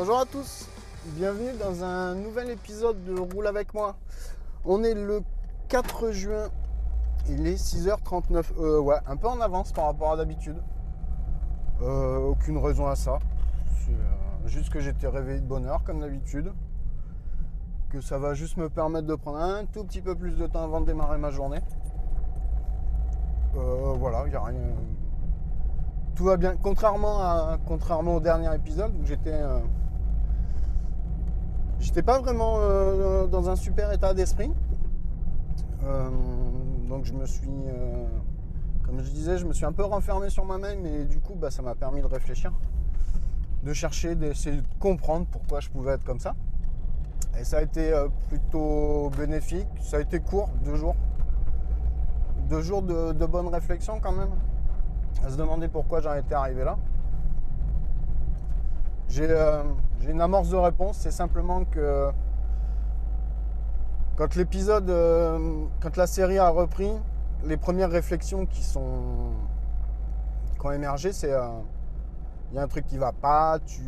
Bonjour à tous, bienvenue dans un nouvel épisode de Roule avec moi. On est le 4 juin, il est 6h39, euh, ouais, un peu en avance par rapport à d'habitude. Euh, aucune raison à ça, euh, juste que j'étais réveillé de bonne heure comme d'habitude. Que ça va juste me permettre de prendre un tout petit peu plus de temps avant de démarrer ma journée. Voilà, il n'y a rien. Tout va bien. Contrairement, au dernier épisode où j'étais. J'étais pas vraiment euh, dans un super état d'esprit. Euh, donc je me suis. euh, comme je disais, je me suis un peu renfermé sur moi-même et du coup bah, ça m'a permis de réfléchir. De chercher, d'essayer de comprendre pourquoi je pouvais être comme ça. Et ça a été plutôt bénéfique. Ça a été court, deux jours. Deux jours de, de bonne réflexion quand même. À se demander pourquoi j'en étais arrivé là. J'ai j'ai une amorce de réponse, c'est simplement que quand l'épisode, euh, quand la série a repris, les premières réflexions qui sont qui ont émergé, c'est euh, il y a un truc qui va pas, tu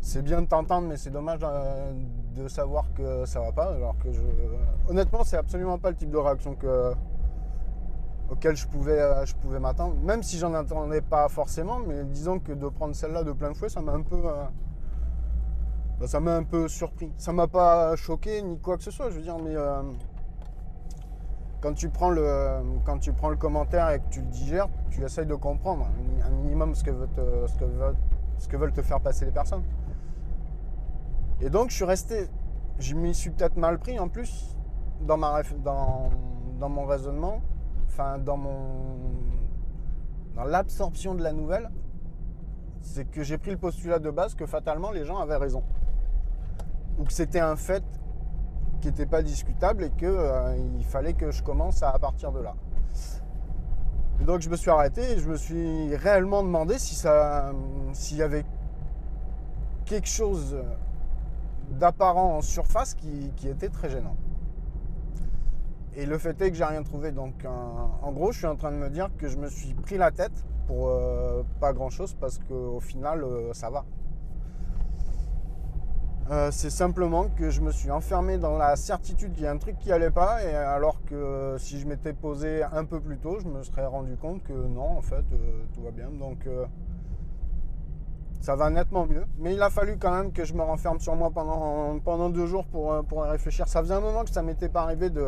c'est bien de t'entendre, mais c'est dommage euh, de savoir que ça va pas. Alors que je, honnêtement, c'est absolument pas le type de réaction que auquel je pouvais, euh, je pouvais m'attendre, même si j'en attendais pas forcément, mais disons que de prendre celle-là de plein fouet, ça m'a un peu, euh, bah, ça m'a un peu surpris. Ça m'a pas choqué ni quoi que ce soit, je veux dire, mais euh, quand tu prends le, quand tu prends le commentaire et que tu le digères, tu essayes de comprendre un, minimum ce que, veut ce, que ce que veulent te faire passer les personnes. Et donc je suis resté, je m'y suis peut-être mal pris en plus dans ma, dans, dans mon raisonnement enfin dans mon dans l'absorption de la nouvelle, c'est que j'ai pris le postulat de base que fatalement les gens avaient raison. Ou que c'était un fait qui n'était pas discutable et qu'il fallait que je commence à, partir de là. Et donc je me suis arrêté et je me suis réellement demandé si ça s'il y avait quelque chose d'apparent en surface qui était très gênant. Et le fait est que j'ai rien trouvé. Donc, en, gros, je suis en train de me dire que je me suis pris la tête pour euh, pas grand chose parce qu'au final, euh, ça va. Euh, c'est simplement que je me suis enfermé dans la certitude qu'il y a un truc qui allait pas, et alors que si je m'étais posé un peu plus tôt, je me serais rendu compte que non, en fait, tout va bien. Donc, ça va nettement mieux. Mais il a fallu quand même que je me renferme sur moi pendant, pendant deux jours pour, pour réfléchir. Ça faisait un moment que ça m'était pas arrivé de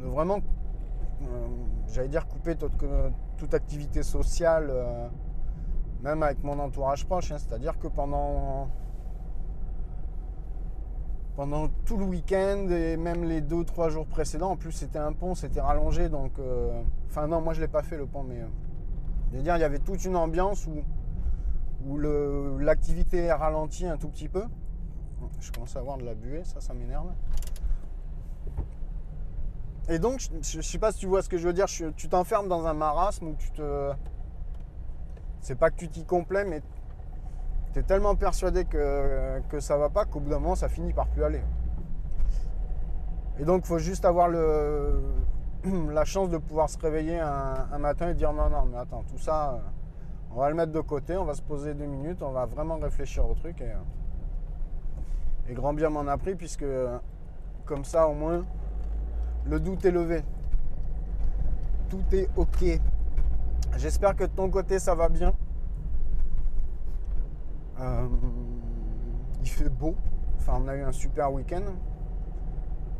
vraiment, euh, j'allais dire, couper toute, activité sociale, euh, même avec mon entourage proche. hein. C'est-à-dire que pendant, pendant tout le week-end et même les deux trois jours précédents, en plus c'était un pont, c'était rallongé. Donc, euh, enfin non, moi je l'ai pas fait le pont, mais je dire, il y avait toute une ambiance où, où l'activité est ralentie un tout petit peu. Je commence à avoir de la buée, ça, ça m'énerve. Et donc, je, ne sais pas si tu vois ce que je veux dire, tu t'enfermes dans un marasme où tu te. C'est pas que tu t'y complais, mais tu es tellement persuadé que, que ça va pas qu'au bout d'un moment, ça finit par plus aller. Et donc, il faut juste avoir le, la chance de pouvoir se réveiller un, matin et dire non, non, mais attends, tout ça, on va le mettre de côté, on va se poser deux minutes, on va vraiment réfléchir au truc. Et, et grand bien m'en a pris, puisque comme ça, au moins, le doute est levé. Tout est OK. J'espère que de ton côté, ça va bien. Euh, il fait beau. Enfin, on a eu un super week-end.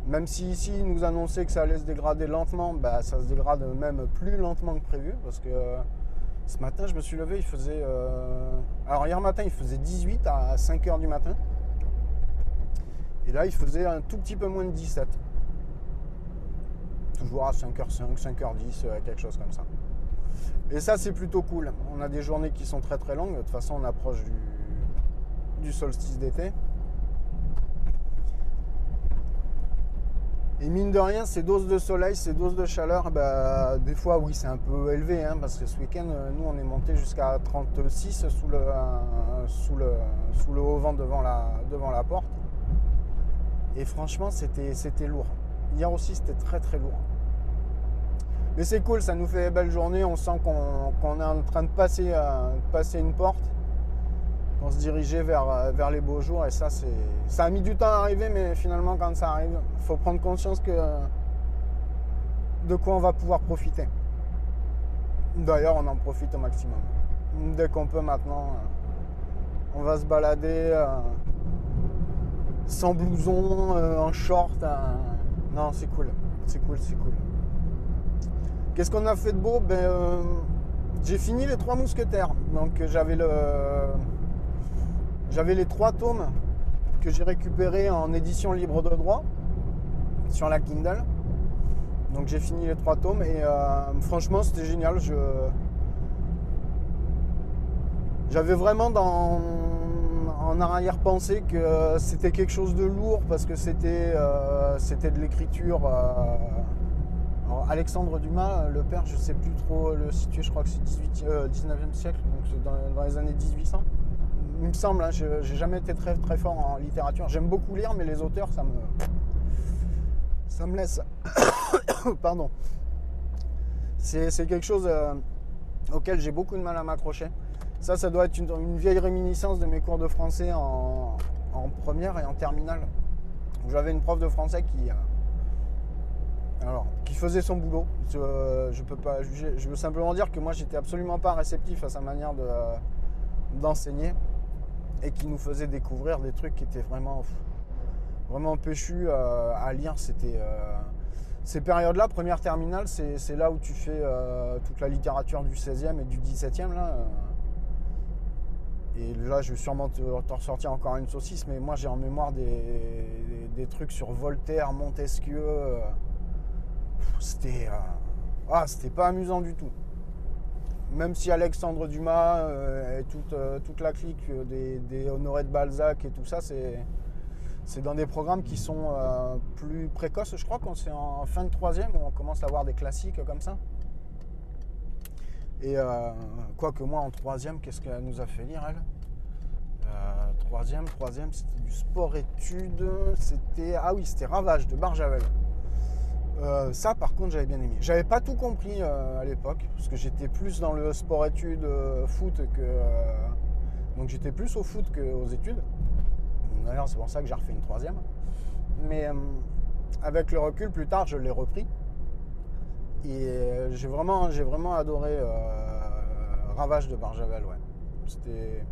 Même si ici, il nous annonçait que ça allait se dégrader lentement, bah, ça se dégrade même plus lentement que prévu. Parce que euh, ce matin, je me suis levé, il faisait. Euh, alors, hier matin, il faisait 18 à 5 h du matin. Et là, il faisait un tout petit peu moins de 17. Toujours à 5h05, 5h10, quelque chose comme ça. Et ça, c'est plutôt cool. On a des journées qui sont très très longues. De toute façon, on approche du, solstice d'été. Et mine de rien, ces doses de soleil, ces doses de chaleur, bah, des fois, oui, c'est un peu élevé, hein, parce que ce week-end, euh, nous, on est monté jusqu'à 36 sous le, sous le, sous le haut vent devant la, devant la porte. Et franchement, c'était lourd. Hier aussi, c'était très très lourd. Mais c'est cool, ça nous fait une belle journée. On sent qu'on, est en train de passer, euh, passer une porte on se dirigeait vers, euh, vers les beaux jours. Et ça, ça a mis du temps à arriver, mais finalement, quand ça arrive, il faut prendre conscience que de quoi on va pouvoir profiter. D'ailleurs, on en profite au maximum. Dès qu'on peut maintenant, euh, on va se balader sans blouson, en short. Non, c'est cool. C'est cool, c'est cool. Qu'est-ce qu'on a fait de beau? Ben, J'ai fini les trois mousquetaires. Donc j'avais le j'avais les trois tomes que j'ai récupérés en édition libre de droit sur la Kindle. Donc j'ai fini les trois tomes et euh, franchement c'était génial. J'avais vraiment dans, en arrière-pensée que c'était quelque chose de lourd parce que c'était euh, de l'écriture. Euh, Alexandre Dumas, le père, je sais plus trop le situer, je crois que c'est 19e siècle, donc dans les années 1800 il me semble, hein, je n'ai jamais été très très fort en littérature. J'aime beaucoup lire, mais les auteurs, ça me, ça me laisse. Pardon. C'est quelque chose euh, auquel j'ai beaucoup de mal à m'accrocher. Ça, ça doit être une, vieille réminiscence de mes cours de français en, première et en terminale. J'avais une prof de français qui, euh, alors, qui faisait son boulot. Je, peux pas Je veux simplement dire que moi, j'étais absolument pas réceptif à sa manière d'enseigner et qui nous faisait découvrir des trucs qui étaient vraiment, vraiment péchus euh, à lire. C'était euh, ces périodes-là, première terminale, c'est là où tu fais toute la littérature du 16e et du 17e. Là. Et là, je vais sûrement te, ressortir encore une saucisse, mais moi j'ai en mémoire des, trucs sur Voltaire, Montesquieu. C'était. ah, c'était pas amusant du tout même si Alexandre Dumas euh, et toute, euh, toute, la clique des, Honoré de Balzac et tout ça, c'est dans des programmes qui sont euh, plus précoces. Je crois qu'on c'est en fin de troisième où on commence à avoir des classiques comme ça. Et quoique moi en troisième, qu'est-ce qu'elle nous a fait lire elle? Troisième, troisième, c'était du sport-études. C'était ah oui, c'était Ravage de Barjavel. Euh, ça, par contre, j'avais bien aimé. J'avais pas tout compris euh, à l'époque, parce que j'étais plus dans le sport-études euh, foot que. donc j'étais plus au foot qu'aux études. D'ailleurs, c'est pour ça que j'ai refait une troisième. Mais avec le recul, plus tard, je l'ai repris. Et j'ai vraiment, j'ai vraiment adoré Ravage de Barjavel, ouais. C'était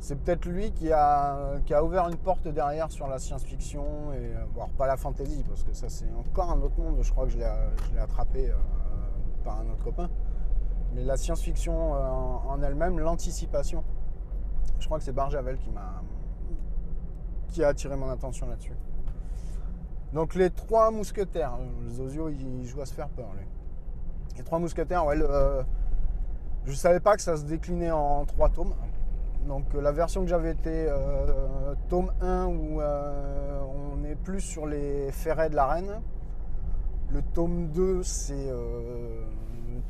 c'est peut-être lui qui a, qui a ouvert une porte derrière sur la science-fiction, et voire pas la fantasy, parce que ça c'est encore un autre monde, je crois que je l'ai attrapé euh, par un autre copain. Mais la science-fiction euh, en elle-même, l'anticipation, je crois que c'est Barjavel qui m'a qui a attiré mon attention là-dessus. Donc les trois mousquetaires, Zozio il joue à se faire peur lui. Les trois mousquetaires, ouais, je savais pas que ça se déclinait en trois tomes Donc euh, la version que j'avais été euh, tome 1 où euh, on est plus sur les ferrets de la reine. Le tome 2 c'est euh,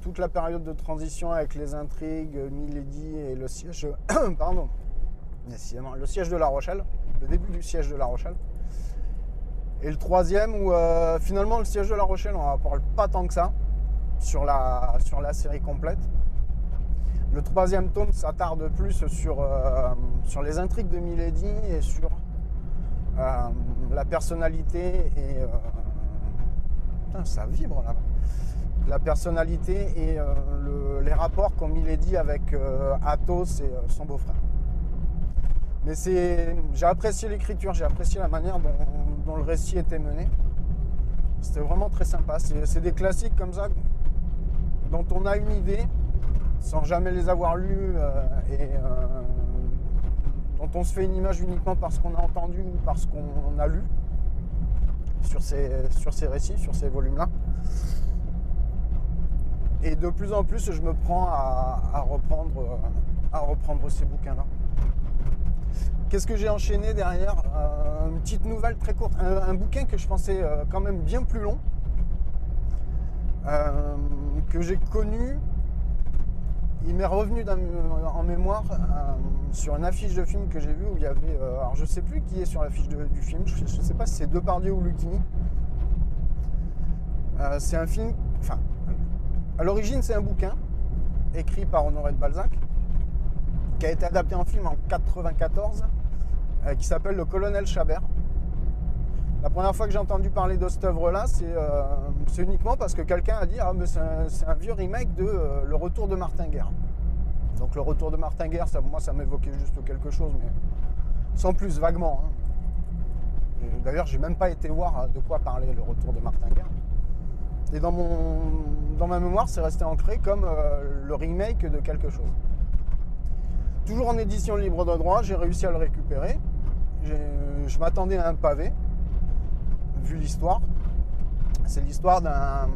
toute la période de transition avec les intrigues, Milady et le siège. pardon. Le siège de La Rochelle, le début du siège de La Rochelle. Et le troisième où euh, finalement le siège de La Rochelle, on n'en parle pas tant que ça sur la, sur la série complète. Le troisième tome s'attarde plus sur, euh, sur les intrigues de Milady et sur euh, la personnalité et. ça vibre là. La personnalité et le- les rapports qu'ont Milady avec Athos et son beau-frère. Mais c'est, j'ai apprécié l'écriture, j'ai apprécié la manière dont, le récit était mené. C'était vraiment très sympa. C'est, des classiques comme ça dont on a une idée sans jamais les avoir lus euh, et euh, dont on se fait une image uniquement parce qu'on a entendu ou parce qu'on a lu sur ces, sur ces récits, sur ces volumes-là. Et de plus en plus, je me prends à reprendre, euh, à reprendre ces bouquins-là. Qu'est-ce que j'ai enchaîné derrière Euh, Une petite nouvelle très courte, un, bouquin que je pensais euh, quand même bien plus long, euh, que j'ai connu. Il m'est revenu en mémoire sur une affiche de film que j'ai vu où il y avait. alors je sais plus qui est sur l'affiche du film, je, ne sais pas si c'est Depardieu ou Lucchini. C'est un film. Enfin, à l'origine, c'est un bouquin écrit par Honoré de Balzac qui a été adapté en film en 94 euh, qui s'appelle Le Colonel Chabert. La première fois que j'ai entendu parler de cette œuvre-là, c'est euh, uniquement parce que quelqu'un a dit Ah, mais c'est un, vieux remake de euh, Le Retour de Martin Guerre. Donc, Le Retour de Martin Guerre, ça, moi, ça m'évoquait juste quelque chose, mais sans plus, vaguement. hein. D'ailleurs, j'ai même pas été voir de quoi parlait Le Retour de Martin Guerre. Et dans, mon, dans ma mémoire, c'est resté ancré comme le remake de quelque chose. Toujours en édition libre de droit, j'ai réussi à le récupérer. Je m'attendais à un pavé, vu l'histoire. C'est l'histoire d'un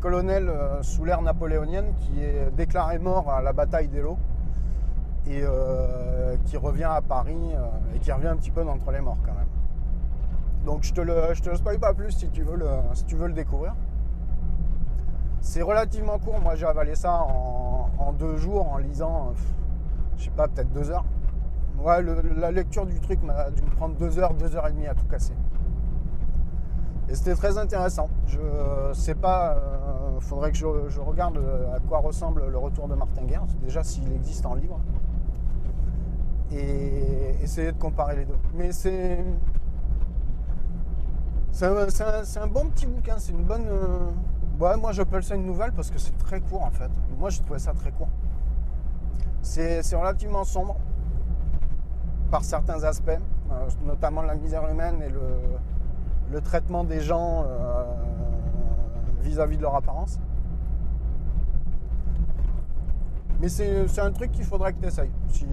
colonel euh, sous l'ère napoléonienne qui est déclaré mort à la bataille d'Eylau et euh, qui revient à Paris euh, et qui revient un petit peu d'entre les morts quand même. Donc je te le, je te le spoil pas plus si tu veux le, si tu veux le découvrir. C'est relativement court. Moi, j'ai avalé ça en, en deux jours en lisant, je sais pas, peut-être deux heures. Ouais, la lecture du truc m'a dû me prendre deux heures, deux heures et demie à tout casser. Et c'était très intéressant. Je sais pas, euh, faudrait que je, regarde à quoi ressemble le retour de Martin Guerre, déjà s'il existe en livre. Et essayer de comparer les deux. Mais c'est. C'est un, bon petit bouquin, c'est une bonne. euh, Ouais, moi j'appelle ça une nouvelle parce que c'est très court en fait. Moi j'ai trouvé ça très court. C'est relativement sombre par certains aspects, euh, notamment la misère humaine et le, traitement des gens euh, vis-à-vis de leur apparence. Mais c'est un truc qu'il faudrait que tu essayes si,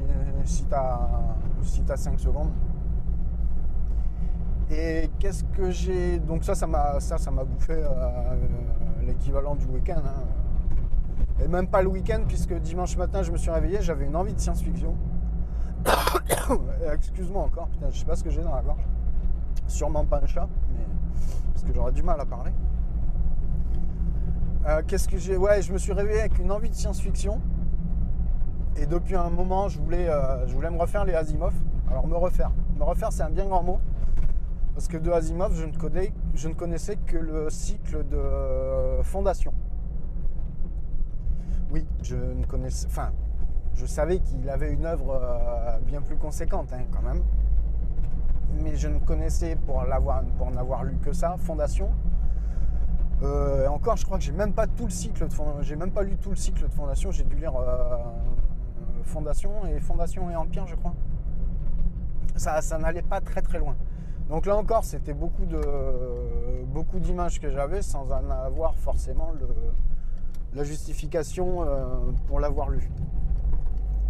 si tu as, si 5 secondes. Et qu'est-ce que j'ai. Donc, ça, ça m'a ça, ça bouffé euh, l'équivalent du week-end. hein. Et même pas le week-end, puisque dimanche matin, je me suis réveillé, j'avais une envie de science-fiction. Excuse-moi encore, putain, je sais pas ce que j'ai dans la gorge. Sûrement pas un chat, mais parce que j'aurais du mal à parler. Euh, Qu'est-ce que j'ai Ouais, je me suis réveillé avec une envie de science-fiction. Et depuis un moment, je voulais, euh, je voulais me refaire les Asimov. Alors me refaire. Me refaire, c'est un bien grand mot. Parce que de Asimov, je ne, je ne connaissais que le cycle de euh, Fondation. Oui, je ne connaissais. Enfin, je savais qu'il avait une œuvre euh, bien plus conséquente, hein, quand même. Mais je ne connaissais, pour, pour n'avoir lu que ça, Fondation. Euh, et encore, je crois que j'ai même pas tout le cycle de. J'ai même pas lu tout le cycle de Fondation. J'ai dû lire euh, Fondation et Fondation et Empire, je crois. Ça, ça n'allait pas très très loin. Donc là encore, c'était beaucoup de beaucoup d'images que j'avais sans en avoir forcément la justification euh, pour l'avoir lu.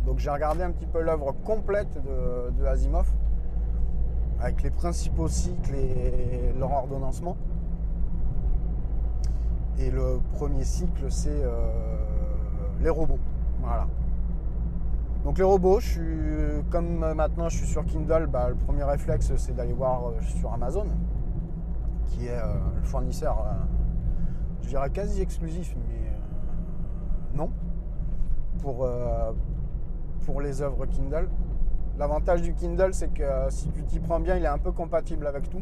Donc j'ai regardé un petit peu l'œuvre complète de, Asimov avec les principaux cycles et leur ordonnancement. Et le premier cycle, c'est euh, les robots. Voilà. Donc les robots, je suis, comme maintenant je suis sur Kindle, bah, le premier réflexe c'est d'aller voir euh, sur Amazon, qui est euh, le fournisseur, je dirais quasi exclusif, mais non, pour, pour les œuvres Kindle. L'avantage du Kindle, c'est que euh, si tu t'y prends bien, il est un peu compatible avec tout.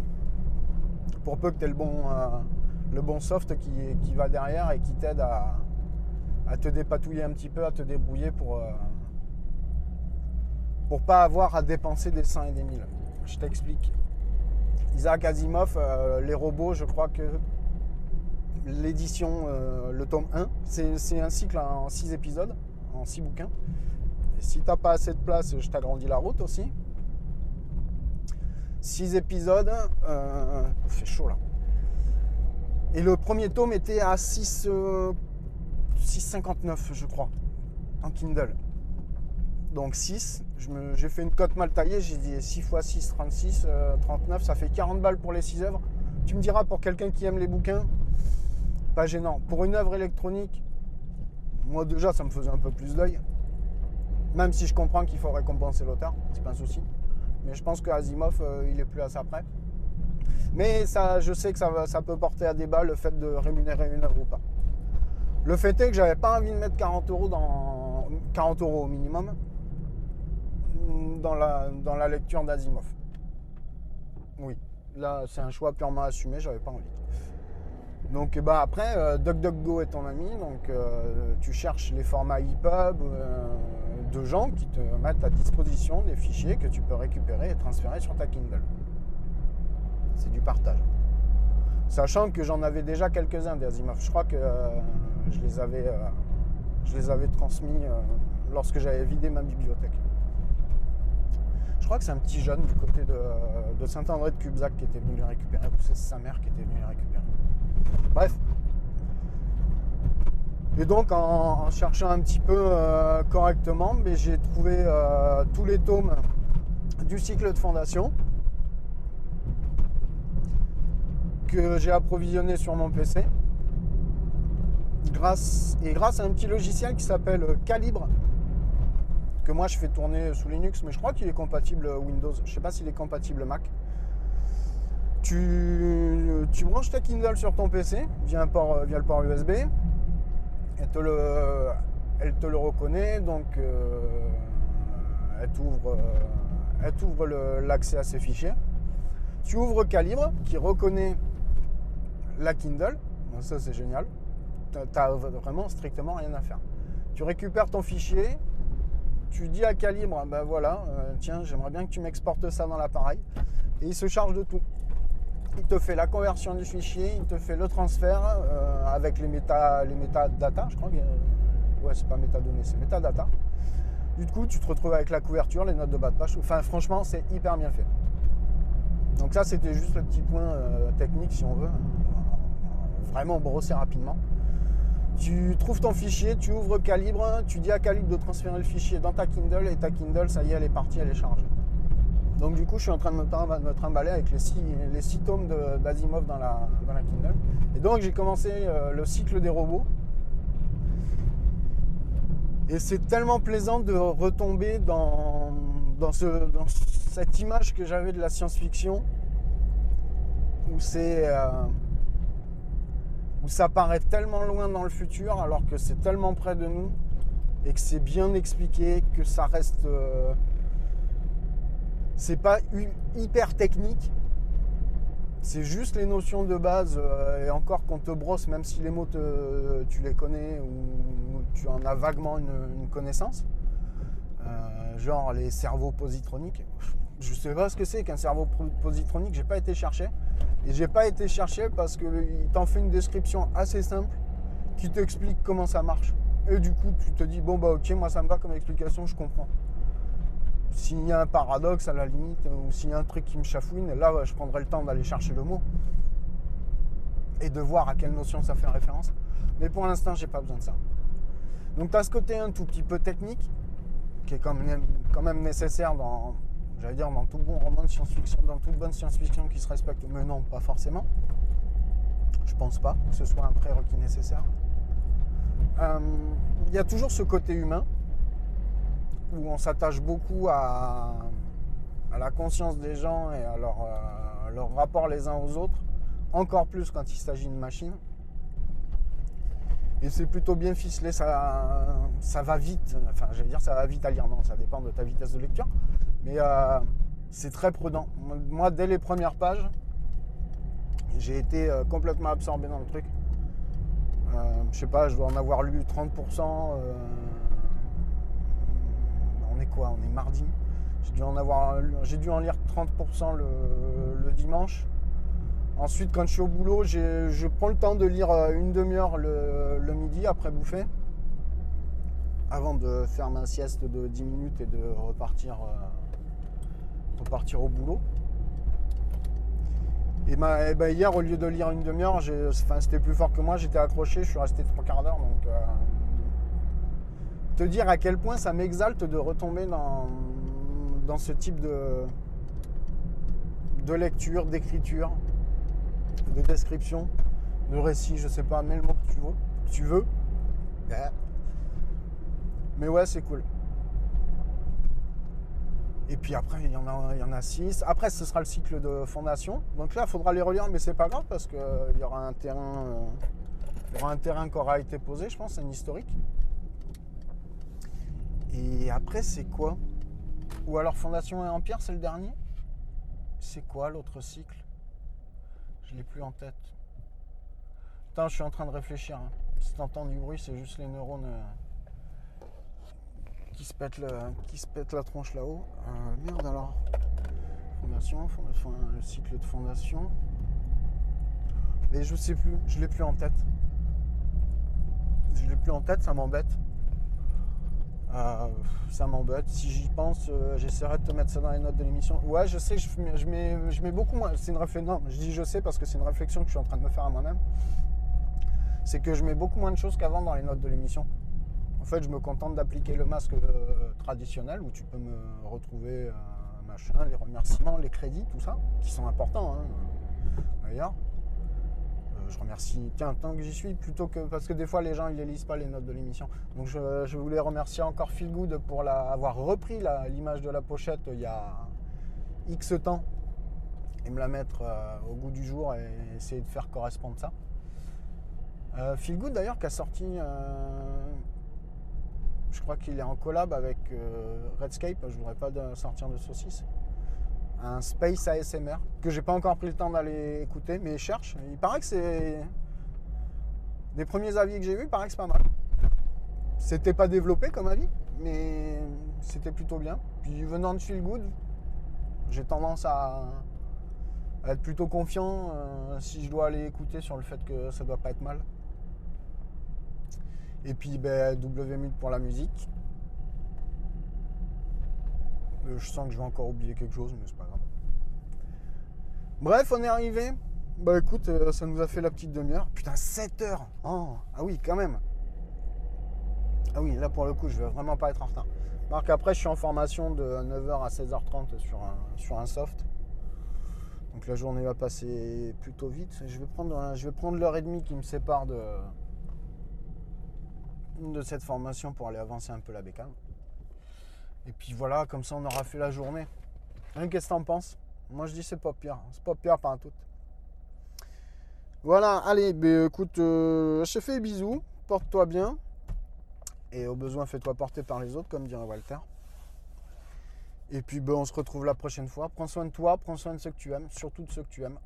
Pour peu que tu aies le bon, euh, le bon soft qui, qui va derrière et qui t'aide à, à te dépatouiller un petit peu, à te débrouiller pour, euh, pas avoir à dépenser des 100 et des 1000. Je t'explique. Isaac Asimov, euh, les robots, je crois que l'édition, le tome 1, c'est c'est un cycle en 6 épisodes, en 6 bouquins. Si t'as pas assez de place, je t'agrandis la route aussi. 6 épisodes, euh, fait chaud là. Et le premier tome était à 6, euh, 6,59 je crois, en Kindle. Donc 6, je me- j'ai fait une cote mal taillée, j'ai dit 6 x 6, 36, euh, 39, ça fait 40 balles pour les 6 œuvres. Tu me diras, pour quelqu'un qui aime les bouquins, pas gênant. Pour une œuvre électronique, moi déjà, ça me faisait un peu plus d'œil. Même si je comprends qu'il faut récompenser l'auteur, c'est pas un souci. Mais je pense que Asimov, euh, il est plus à ça près. Mais je sais que ça, peut porter à débat le fait de rémunérer une œuvre ou pas. Le fait est que j'avais pas envie de mettre 40 euros dans 40 euros au minimum dans la, dans la lecture d'Asimov. Oui, là c'est un choix purement assumé, j'avais pas envie. Donc bah après, euh, DuckDuckGo est ton ami, donc euh, tu cherches les formats EPUB euh, de gens qui te mettent à disposition des fichiers que tu peux récupérer et transférer sur ta Kindle. C'est du partage. Sachant que j'en avais déjà quelques-uns d'Asimov. Je crois que euh, je, les avais, euh, je les avais transmis lorsque j'avais vidé ma bibliothèque. Je crois que c'est un petit jeune du côté de, de Saint-André de Cubzac qui était venu les récupérer, ou c'est sa mère qui était venue les récupérer. Bref. Et donc en, cherchant un petit peu euh, correctement, mais j'ai trouvé euh, tous les tomes du cycle de fondation que j'ai approvisionné sur mon PC. Grâce, et grâce à un petit logiciel qui s'appelle Calibre, que moi je fais tourner sous Linux, mais je crois qu'il est compatible Windows. Je sais pas s'il est compatible Mac. Tu, tu branches ta Kindle sur ton PC via, le port USB. Elle te le, reconnaît, donc euh, elle t'ouvre, euh, l'accès à ces fichiers. Tu ouvres Calibre qui reconnaît la Kindle. Ça c'est génial. T'as- T'as vraiment strictement rien à faire. Tu récupères ton fichier, tu dis à Calibre, ben voilà, euh, tiens, j'aimerais bien que tu m'exportes ça dans l'appareil. Et il se charge de tout. Il te fait la conversion du fichier, il te fait le transfert euh, avec les, méta, les métadata, je crois. que- ouais, c'est pas métadonnées, c'est métadata. Du coup, tu te retrouves avec la couverture, les notes de bas de page. Enfin, franchement, c'est hyper bien fait. Donc ça, c'était juste le petit point euh, technique, si on veut. Vraiment brosser rapidement. Tu trouves ton fichier, tu ouvres Calibre, tu dis à Calibre de transférer le fichier dans ta Kindle et ta Kindle, ça y est, elle est partie, elle est chargée. Donc du coup, je suis en train de me, trim- me trimballer avec les six, tomes d'Asimov dans la, Kindle. Et donc j'ai commencé euh, le cycle des robots. Et c'est tellement plaisant de retomber dans, dans, ce- dans cette image que j'avais de la science-fiction, où euh, où ça paraît tellement loin dans le futur alors que c'est tellement près de nous et que c'est bien expliqué, que ça reste. euh, c'est pas hyper technique, c'est juste les notions de base euh, et encore qu'on te brosse, même si les mots te- tu les connais ou tu en as vaguement une, connaissance. Euh, genre les cerveaux positroniques. Je sais pas ce que c'est qu'un cerveau positronique, j'ai pas été chercher. Et j'ai pas été chercher parce qu'il t'en fait une description assez simple qui t'explique comment ça marche. Et du coup, tu te dis, bon bah ok, moi ça me va comme explication, je comprends. S'il y a un paradoxe à la limite, ou s'il y a un truc qui me chafouine, là je prendrai le temps d'aller chercher le mot. Et de voir à quelle notion ça fait référence. Mais pour l'instant, j'ai pas besoin de ça. Donc tu as ce côté un tout petit peu technique, qui est quand même, quand même nécessaire dans, j'allais dire, dans tout bon roman de science-fiction, dans toute bonne science-fiction qui se respecte, mais non, pas forcément. Je pense pas que ce soit un prérequis nécessaire. Euh, Il y a toujours ce côté humain où on s'attache beaucoup à, la conscience des gens et à leur, euh, rapport les uns aux autres, encore plus quand il s'agit de machines. Et c'est plutôt bien ficelé, ça, ça va vite. Enfin, j'allais dire ça va vite à lire, non, ça dépend de ta vitesse de lecture. Mais euh, c'est très prudent. Moi, dès les premières pages, j'ai été euh, complètement absorbé dans le truc. Euh, je sais pas, je dois en avoir lu 30%. Quoi On est mardi. J'ai dû en avoir, j'ai dû en lire 30% le, dimanche. Ensuite, quand je suis au boulot, je prends le temps de lire euh, une demi-heure le, midi après bouffer, avant de faire ma sieste de 10 minutes et de repartir, euh, repartir au boulot. Et, ben, hier, au lieu de lire une demi-heure, c'était plus fort que moi, j'étais accroché, je suis resté trois quarts d'heure. Donc, euh, dire à quel point ça m'exalte de retomber dans, dans ce type de, de lecture, d'écriture, de description, de récit, je sais pas, mets le mot que tu veux. tu veux. Mais ouais, c'est cool. Et puis après, il y en a, il y en a six. Après, ce sera le cycle de fondation. Donc là, il faudra les relire, mais c'est pas grave parce qu'il y aura un terrain, euh, il y aura un terrain qui aura été posé, je pense, un historique. Et après, c'est quoi? Ou alors Fondation et Empire, c'est le dernier? C'est quoi l'autre cycle? Je l'ai plus en tête. Putain, je suis en train de réfléchir. hein. Si t'entends du bruit, c'est juste les neurones euh, qui, se pètent le, qui se pètent la tronche là-haut. Euh, merde alors. Fondation, fondation, le cycle de fondation. Mais je sais plus, je l'ai plus en tête. Je l'ai plus en tête, ça m'embête. Ça m'embête. Si j'y pense, euh, j'essaierai de te mettre ça dans les notes de l'émission. Ouais, je sais, je mets, je mets, je mets beaucoup moins. C'est une réflexion. Non, je dis je sais parce que c'est une réflexion que je suis en train de me faire à moi-même. C'est que je mets beaucoup moins de choses qu'avant dans les notes de l'émission. En fait, je me contente d'appliquer le masque euh, traditionnel où tu peux me retrouver euh, machin, les remerciements, les crédits, tout ça, qui sont importants hein, d'ailleurs. Euh, je remercie, tiens, tant que j'y suis, plutôt que parce que des fois les gens ils les lisent pas les notes de l'émission. Donc je, voulais remercier encore Feel Good pour avoir repris l'image de la pochette il y a X temps et me la mettre euh, au goût du jour et essayer de faire correspondre ça. Euh, Feel Good d'ailleurs qui a sorti, euh, je crois qu'il est en collab avec Redscape, je voudrais pas de- sortir de saucisse un Space ASMR que j'ai pas encore pris le temps d'aller écouter, mais cherche. Il paraît que c'est des premiers avis que j'ai vus, il paraît que c'est pas mal. C'était pas développé comme avis, mais c'était plutôt bien. Puis venant de Feel Good, j'ai tendance à, être plutôt confiant euh, si je dois aller écouter sur le fait que ça doit pas être mal. Et puis ben, pour la musique. Euh, Je sens que je vais encore oublier quelque chose, mais c'est pas grave. Bref, on est arrivé. Bah écoute, euh, ça nous a fait la petite demi-heure. Putain, 7 heures Oh, Ah oui, quand même Ah oui, là pour le coup, je vais vraiment pas être en retard. Marc, après, je suis en formation de 9h à 16h30 sur un, sur un soft. Donc la journée va passer plutôt vite. Je vais prendre, je vais prendre l'heure et demie qui me sépare de, de cette formation pour aller avancer un peu la bécane. Et puis voilà, comme ça on aura fait la journée. Hein, Qu'est-ce que t'en penses? Moi je dis c'est pas pire. C'est pas pire par tout. Voilà, allez, ben, écoute, euh, je te fais des bisous. Porte-toi bien. Et au besoin, fais-toi porter par les autres, comme dirait Walter. Et puis ben, on se retrouve la prochaine fois. Prends soin de toi, prends soin de ceux que tu aimes, surtout de ceux que tu aimes.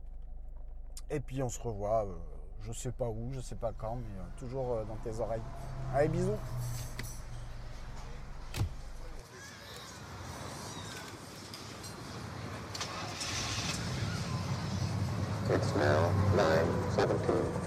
Et puis on se revoit, euh, je sais pas où, je sais pas quand, mais euh, toujours dans tes oreilles. Allez, bisous It's now 9:17.